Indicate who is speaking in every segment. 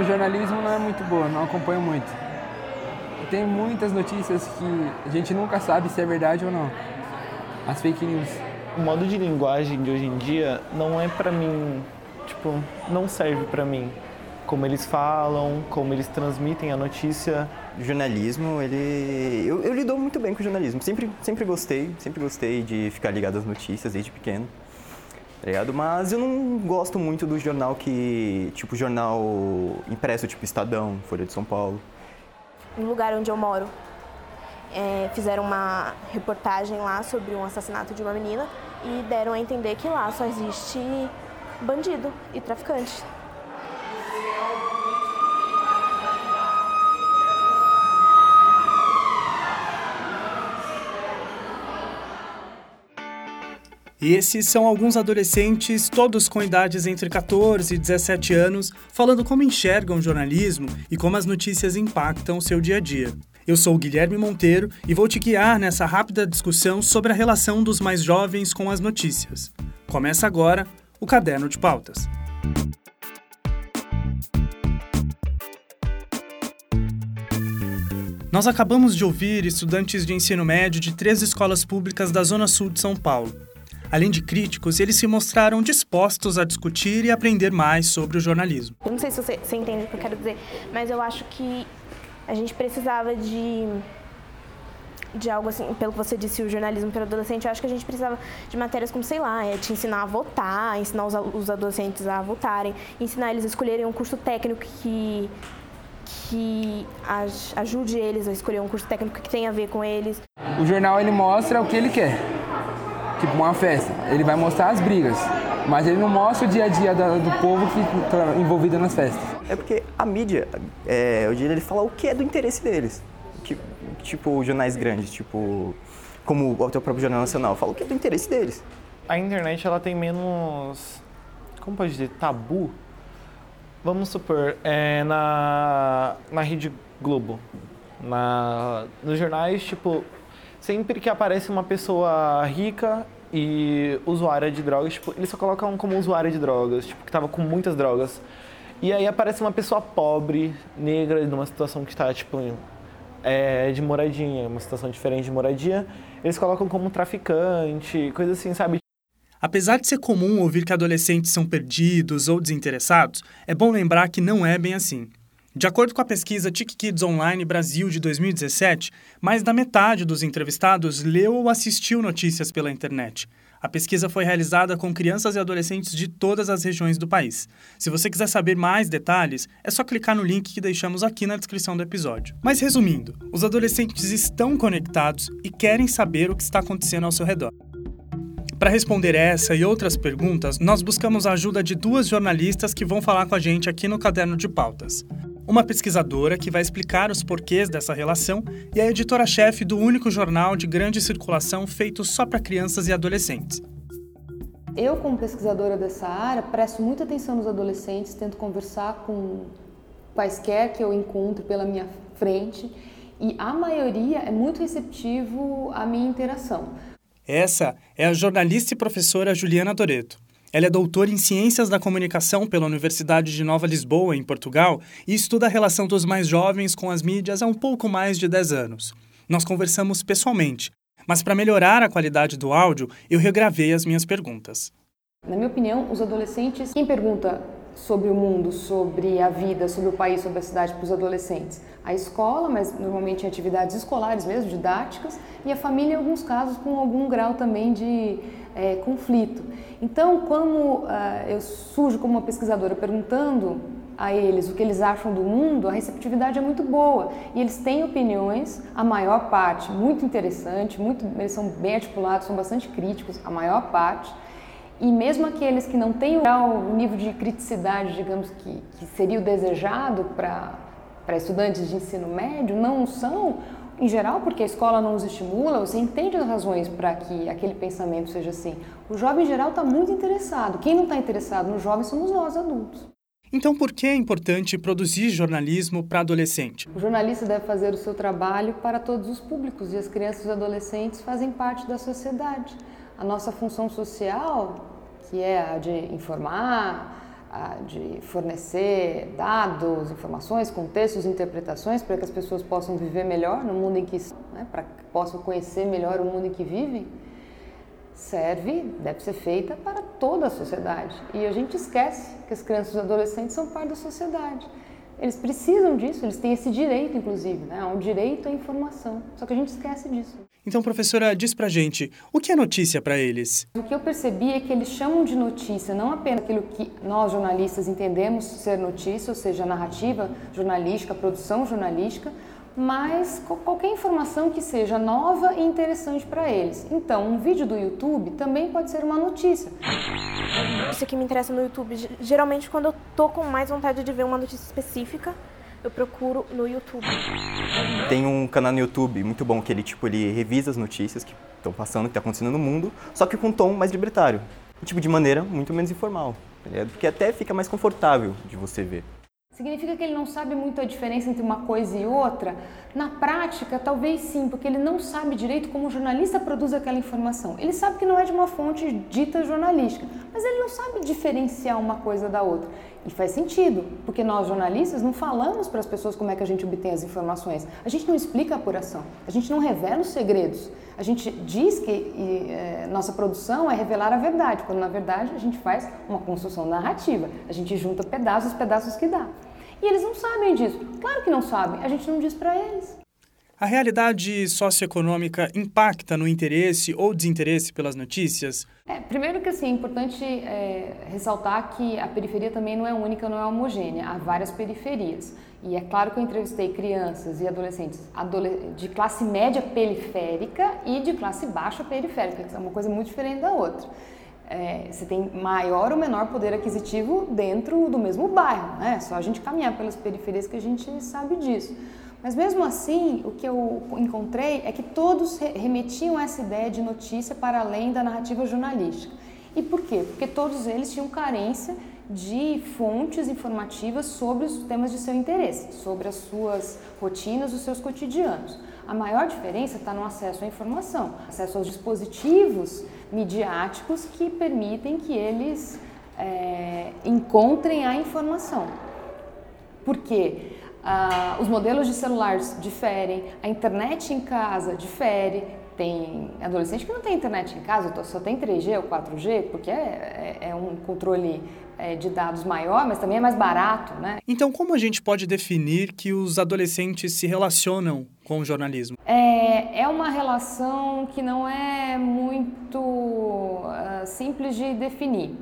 Speaker 1: com jornalismo não é muito boa, não acompanho muito. Tem muitas notícias que a gente nunca sabe se é verdade ou não. As fake news.
Speaker 2: O modo de linguagem de hoje em dia não é para mim, tipo, não serve para mim. Como eles falam, como eles transmitem a notícia.
Speaker 3: O jornalismo, ele. Eu, eu lido muito bem com o jornalismo. Sempre, sempre gostei, sempre gostei de ficar ligado às notícias desde pequeno tá ligado? Mas eu não gosto muito do jornal que, tipo, jornal impresso, tipo Estadão, Folha de São Paulo.
Speaker 4: No lugar onde eu moro, é, fizeram uma reportagem lá sobre um assassinato de uma menina e deram a entender que lá só existe bandido e traficante.
Speaker 5: Esses são alguns adolescentes, todos com idades entre 14 e 17 anos, falando como enxergam o jornalismo e como as notícias impactam o seu dia a dia. Eu sou Guilherme Monteiro e vou te guiar nessa rápida discussão sobre a relação dos mais jovens com as notícias. Começa agora o Caderno de Pautas. Nós acabamos de ouvir estudantes de ensino médio de três escolas públicas da Zona Sul de São Paulo. Além de críticos, eles se mostraram dispostos a discutir e aprender mais sobre o jornalismo.
Speaker 4: Eu não sei se você, você entende o que eu quero dizer, mas eu acho que a gente precisava de de algo assim, pelo que você disse, o jornalismo para adolescente, eu acho que a gente precisava de matérias como, sei lá, é, te ensinar a votar, ensinar os, os adolescentes a votarem, ensinar eles a escolherem um curso técnico que que ajude eles a escolher um curso técnico que tenha a ver com eles.
Speaker 1: O jornal ele mostra o que ele quer tipo uma festa. Ele vai mostrar as brigas, mas ele não mostra o dia a dia do, povo que está envolvido nas festas.
Speaker 3: É porque a mídia, é, o dia ele fala o que é do interesse deles. Que, tipo, jornais grandes, tipo, como o teu próprio Jornal Nacional, fala o que é do interesse deles.
Speaker 2: A internet, ela tem menos, como pode dizer, tabu? Vamos supor, é, na, na Rede Globo, na, nos jornais, tipo, sempre que aparece uma pessoa rica e usuária de drogas, tipo, eles só colocam como usuária de drogas, tipo, que tava com muitas drogas. E aí aparece uma pessoa pobre, negra, numa situação que está, tipo, é, de moradia, uma situação diferente de moradia, eles colocam como traficante, coisa assim, sabe?
Speaker 5: Apesar de ser comum ouvir que adolescentes são perdidos ou desinteressados, é bom lembrar que não é bem assim. De acordo com a pesquisa Tic Kids Online Brasil de 2017, mais da metade dos entrevistados leu ou assistiu notícias pela internet. A pesquisa foi realizada com crianças e adolescentes de todas as regiões do país. Se você quiser saber mais detalhes, é só clicar no link que deixamos aqui na descrição do episódio. Mas resumindo, os adolescentes estão conectados e querem saber o que está acontecendo ao seu redor. Para responder essa e outras perguntas, nós buscamos a ajuda de duas jornalistas que vão falar com a gente aqui no Caderno de Pautas uma pesquisadora que vai explicar os porquês dessa relação e a editora-chefe do único jornal de grande circulação feito só para crianças e adolescentes.
Speaker 6: Eu, como pesquisadora dessa área, presto muita atenção nos adolescentes, tento conversar com quaisquer que eu encontro pela minha frente e a maioria é muito receptivo à minha interação.
Speaker 5: Essa é a jornalista e professora Juliana Doreto. Ela é doutora em Ciências da Comunicação pela Universidade de Nova Lisboa, em Portugal, e estuda a relação dos mais jovens com as mídias há um pouco mais de 10 anos. Nós conversamos pessoalmente, mas para melhorar a qualidade do áudio, eu regravei as minhas perguntas.
Speaker 6: Na minha opinião, os adolescentes, quem pergunta sobre o mundo, sobre a vida, sobre o país, sobre a cidade para os adolescentes? A escola, mas normalmente em atividades escolares mesmo, didáticas, e a família, em alguns casos, com algum grau também de é, conflito. Então, como uh, eu surjo como uma pesquisadora perguntando a eles o que eles acham do mundo, a receptividade é muito boa e eles têm opiniões, a maior parte muito interessante, muito, eles são bem articulados, são bastante críticos, a maior parte. E mesmo aqueles que não têm o nível de criticidade, digamos, que, que seria o desejado para estudantes de ensino médio, não são, em geral, porque a escola não os estimula, você entende as razões para que aquele pensamento seja assim. O jovem, em geral, está muito interessado. Quem não está interessado no jovem somos nós, adultos.
Speaker 5: Então, por que é importante produzir jornalismo para adolescente?
Speaker 6: O jornalista deve fazer o seu trabalho para todos os públicos e as crianças e adolescentes fazem parte da sociedade. A nossa função social, que é a de informar, de fornecer dados, informações, contextos, interpretações para que as pessoas possam viver melhor no mundo em que né, para que possam conhecer melhor o mundo em que vivem, serve, deve ser feita para toda a sociedade. E a gente esquece que as crianças e os adolescentes são parte da sociedade. Eles precisam disso, eles têm esse direito, inclusive, né? um direito à informação. Só que a gente esquece disso.
Speaker 5: Então, professora, diz pra gente, o que é notícia para eles?
Speaker 6: O que eu percebi é que eles chamam de notícia não apenas aquilo que nós jornalistas entendemos ser notícia, ou seja, narrativa jornalística, produção jornalística, mas qualquer informação que seja nova e interessante para eles. Então, um vídeo do YouTube também pode ser uma notícia.
Speaker 4: Isso que me interessa no YouTube, geralmente quando eu tô com mais vontade de ver uma notícia específica, eu procuro no YouTube.
Speaker 3: Tem um canal no YouTube muito bom que ele tipo ele revisa as notícias que estão passando, que está acontecendo no mundo, só que com um tom mais libertário, tipo de maneira muito menos informal, tá porque até fica mais confortável de você ver.
Speaker 6: Significa que ele não sabe muito a diferença entre uma coisa e outra? Na prática, talvez sim, porque ele não sabe direito como o jornalista produz aquela informação. Ele sabe que não é de uma fonte dita jornalística, mas ele não sabe diferenciar uma coisa da outra. E faz sentido, porque nós jornalistas não falamos para as pessoas como é que a gente obtém as informações. A gente não explica a apuração, a gente não revela os segredos. A gente diz que e, é, nossa produção é revelar a verdade, quando na verdade a gente faz uma construção narrativa. A gente junta pedaços, pedaços que dá. E eles não sabem disso. Claro que não sabem, a gente não diz para eles.
Speaker 5: A realidade socioeconômica impacta no interesse ou desinteresse pelas notícias?
Speaker 6: É, primeiro que assim, é importante é, ressaltar que a periferia também não é única, não é homogênea. Há várias periferias. E é claro que eu entrevistei crianças e adolescentes de classe média periférica e de classe baixa periférica, que é uma coisa muito diferente da outra é, você tem maior ou menor poder aquisitivo dentro do mesmo bairro, né? É só a gente caminhar pelas periferias que a gente sabe disso. Mas mesmo assim, o que eu encontrei é que todos remetiam essa ideia de notícia para além da narrativa jornalística. E por quê? Porque todos eles tinham carência de fontes informativas sobre os temas de seu interesse, sobre as suas rotinas, os seus cotidianos. A maior diferença está no acesso à informação, acesso aos dispositivos midiáticos que permitem que eles é, encontrem a informação. Porque ah, os modelos de celulares diferem, a internet em casa difere. Tem adolescente que não tem internet em casa, só tem 3G ou 4G, porque é, é, é um controle é, de dados maior, mas também é mais barato, né?
Speaker 5: Então, como a gente pode definir que os adolescentes se relacionam com o jornalismo?
Speaker 6: É, é uma relação que não é muito uh, simples de definir.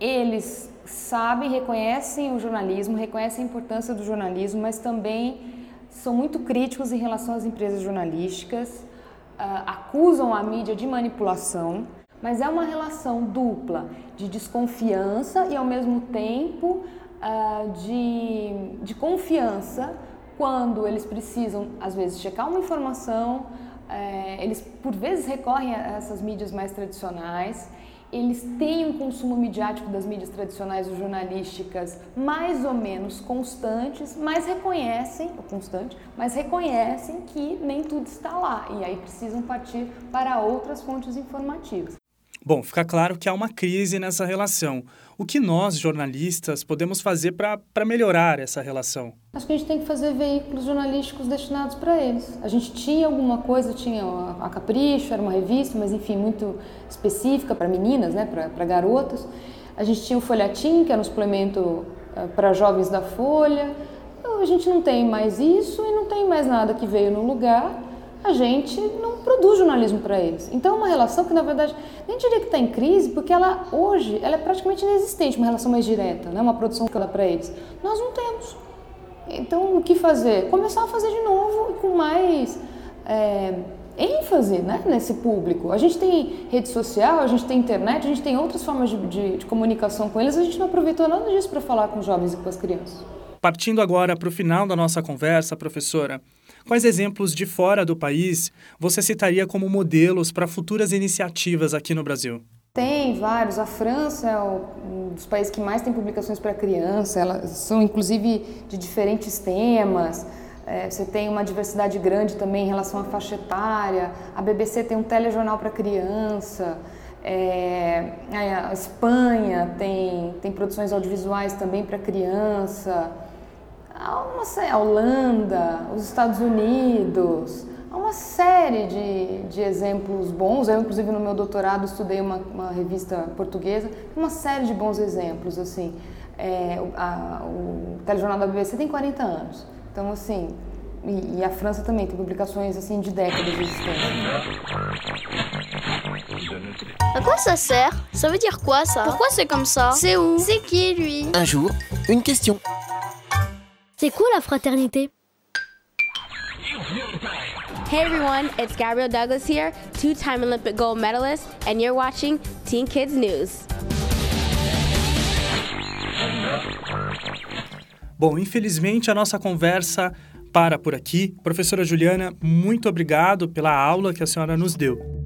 Speaker 6: Eles sabem, reconhecem o jornalismo, reconhecem a importância do jornalismo, mas também são muito críticos em relação às empresas jornalísticas, uh, acusam a mídia de manipulação mas é uma relação dupla de desconfiança e ao mesmo tempo uh, de, de confiança quando eles precisam, às vezes, checar uma informação, uh, eles por vezes recorrem a essas mídias mais tradicionais, eles têm um consumo midiático das mídias tradicionais ou jornalísticas mais ou menos constantes, mas reconhecem, ou constante, mas reconhecem que nem tudo está lá e aí precisam partir para outras fontes informativas.
Speaker 5: Bom, fica claro que há uma crise nessa relação. O que nós, jornalistas, podemos fazer para melhorar essa relação?
Speaker 6: Acho que a gente tem que fazer veículos jornalísticos destinados para eles. A gente tinha alguma coisa, tinha a Capricho, era uma revista, mas enfim, muito específica para meninas, né, para garotas. A gente tinha o Folhetim, que era um suplemento eh, para jovens da Folha. A gente não tem mais isso e não tem mais nada que veio no lugar a gente não produz jornalismo para eles. Então é uma relação que na verdade nem diria que está em crise, porque ela hoje ela é praticamente inexistente, uma relação mais direta, né? uma produção que ela para eles. Nós não temos. Então o que fazer? Começar a fazer de novo com mais é, ênfase né? nesse público. A gente tem rede social, a gente tem internet, a gente tem outras formas de, de, de comunicação com eles, a gente não aproveitou nada disso para falar com os jovens e com as crianças.
Speaker 5: Partindo agora para o final da nossa conversa, professora, quais exemplos de fora do país você citaria como modelos para futuras iniciativas aqui no Brasil?
Speaker 6: Tem vários. A França é um dos países que mais tem publicações para criança. Elas são inclusive de diferentes temas. É, você tem uma diversidade grande também em relação à faixa etária. A BBC tem um telejornal para criança. É, a Espanha tem, tem produções audiovisuais também para criança. Há uma, a Holanda, os Estados Unidos, há uma série de, de exemplos bons. Eu, inclusive, no meu doutorado estudei uma, uma revista portuguesa, uma série de bons exemplos. assim. É, a, o telejornal da BBC tem 40 anos. Então, assim, e, e, a França também tem publicações assim de décadas de existência.
Speaker 7: À quoi ça sert Ça veut dire quoi ça Pourquoi c'est comme ça C'est où C'est qui lui
Speaker 8: Un jour, une question.
Speaker 7: C'est quoi la fraternité
Speaker 9: Hey everyone, it's Gabrielle Douglas here, two-time Olympic gold medalist, and you're watching Teen Kids News.
Speaker 5: Bom, infelizmente a nossa conversa para por aqui. Professora Juliana, muito obrigado pela aula que a senhora nos deu.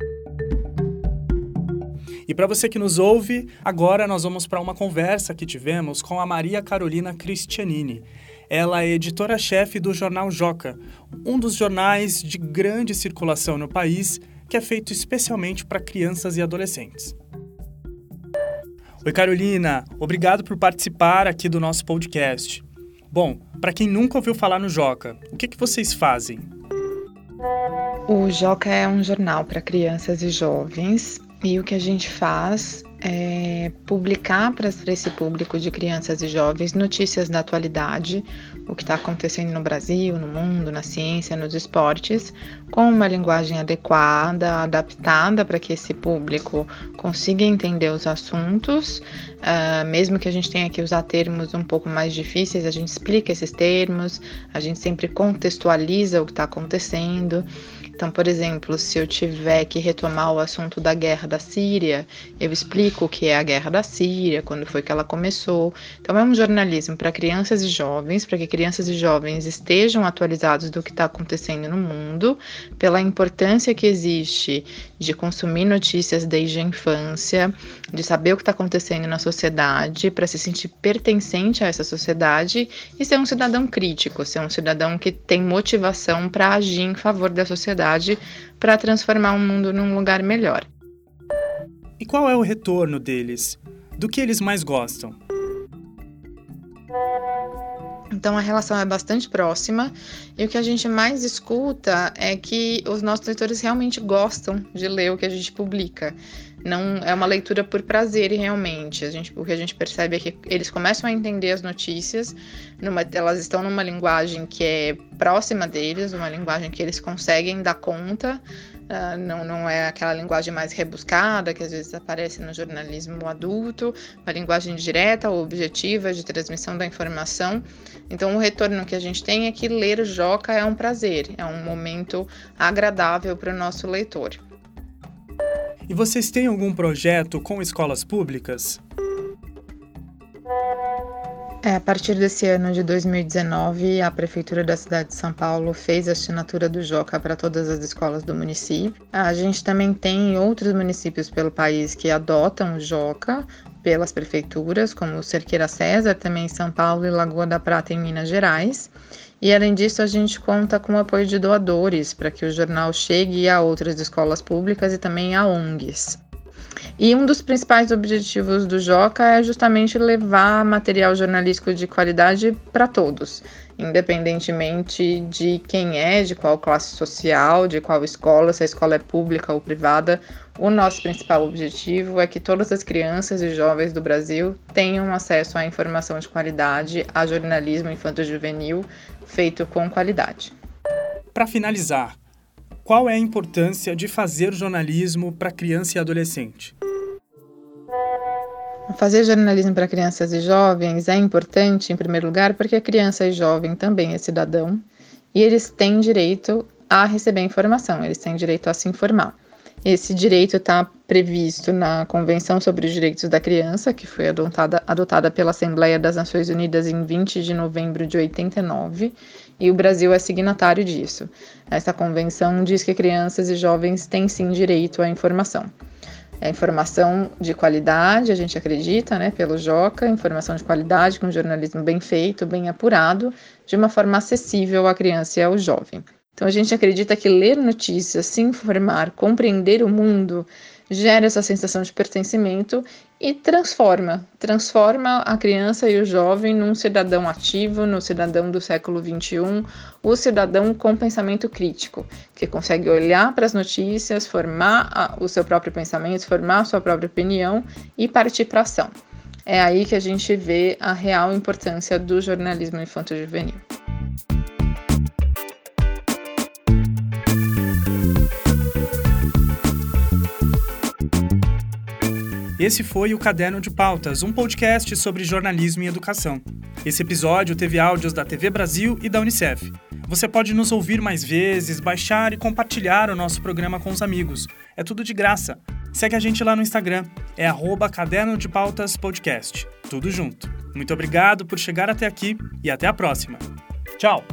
Speaker 5: E para você que nos ouve, agora nós vamos para uma conversa que tivemos com a Maria Carolina Cristianini. Ela é editora-chefe do jornal Joca, um dos jornais de grande circulação no país que é feito especialmente para crianças e adolescentes. Oi, Carolina, obrigado por participar aqui do nosso podcast. Bom, para quem nunca ouviu falar no Joca, o que, que vocês fazem?
Speaker 10: O Joca é um jornal para crianças e jovens e o que a gente faz é, publicar para esse público de crianças e jovens notícias da atualidade, o que está acontecendo no Brasil, no mundo, na ciência, nos esportes, com uma linguagem adequada, adaptada para que esse público consiga entender os assuntos. Uh, mesmo que a gente tenha que usar termos um pouco mais difíceis, a gente explica esses termos, a gente sempre contextualiza o que está acontecendo. Então, por exemplo, se eu tiver que retomar o assunto da guerra da Síria, eu explico o que é a guerra da Síria, quando foi que ela começou. Então, é um jornalismo para crianças e jovens, para que crianças e jovens estejam atualizados do que está acontecendo no mundo, pela importância que existe de consumir notícias desde a infância, de saber o que está acontecendo na sociedade, para se sentir pertencente a essa sociedade e ser um cidadão crítico, ser um cidadão que tem motivação para agir em favor da sociedade, para transformar o mundo num lugar melhor.
Speaker 5: E qual é o retorno deles? Do que eles mais gostam?
Speaker 10: Então a relação é bastante próxima e o que a gente mais escuta é que os nossos leitores realmente gostam de ler o que a gente publica. Não é uma leitura por prazer realmente. A gente, o que a gente percebe é que eles começam a entender as notícias, numa, elas estão numa linguagem que é próxima deles, uma linguagem que eles conseguem dar conta Uh, não, não é aquela linguagem mais rebuscada que às vezes aparece no jornalismo adulto, uma linguagem direta, objetiva de transmissão da informação. Então, o retorno que a gente tem é que ler Joca é um prazer, é um momento agradável para o nosso leitor.
Speaker 5: E vocês têm algum projeto com escolas públicas?
Speaker 10: É, a partir desse ano de 2019, a Prefeitura da cidade de São Paulo fez a assinatura do JOCA para todas as escolas do município. A gente também tem outros municípios pelo país que adotam o JOCA pelas prefeituras, como Cerqueira César, também em São Paulo, e Lagoa da Prata, em Minas Gerais. E além disso, a gente conta com o apoio de doadores para que o jornal chegue a outras escolas públicas e também a ONGs. E um dos principais objetivos do Joca é justamente levar material jornalístico de qualidade para todos, independentemente de quem é, de qual classe social, de qual escola, se a escola é pública ou privada. O nosso principal objetivo é que todas as crianças e jovens do Brasil tenham acesso à informação de qualidade, a jornalismo infanto-juvenil feito com qualidade.
Speaker 5: Para finalizar, qual é a importância de fazer jornalismo para criança e adolescente?
Speaker 10: Fazer jornalismo para crianças e jovens é importante, em primeiro lugar, porque a criança e jovem também é cidadão e eles têm direito a receber informação, eles têm direito a se informar. Esse direito está previsto na Convenção sobre os Direitos da Criança, que foi adotada, adotada pela Assembleia das Nações Unidas em 20 de novembro de 89, e o Brasil é signatário disso. Essa convenção diz que crianças e jovens têm sim direito à informação. É informação de qualidade, a gente acredita, né, pelo JOCA, informação de qualidade com jornalismo bem feito, bem apurado, de uma forma acessível à criança e ao jovem. Então a gente acredita que ler notícias, se informar, compreender o mundo gera essa sensação de pertencimento e transforma, transforma a criança e o jovem num cidadão ativo, no cidadão do século XXI, o cidadão com pensamento crítico, que consegue olhar para as notícias, formar a, o seu próprio pensamento, formar a sua própria opinião e partir para ação. É aí que a gente vê a real importância do jornalismo infanto-juvenil.
Speaker 5: Esse foi o Caderno de Pautas, um podcast sobre jornalismo e educação. Esse episódio teve áudios da TV Brasil e da Unicef. Você pode nos ouvir mais vezes, baixar e compartilhar o nosso programa com os amigos. É tudo de graça. Segue a gente lá no Instagram, é arroba Caderno de Pautas Podcast. Tudo junto. Muito obrigado por chegar até aqui e até a próxima. Tchau!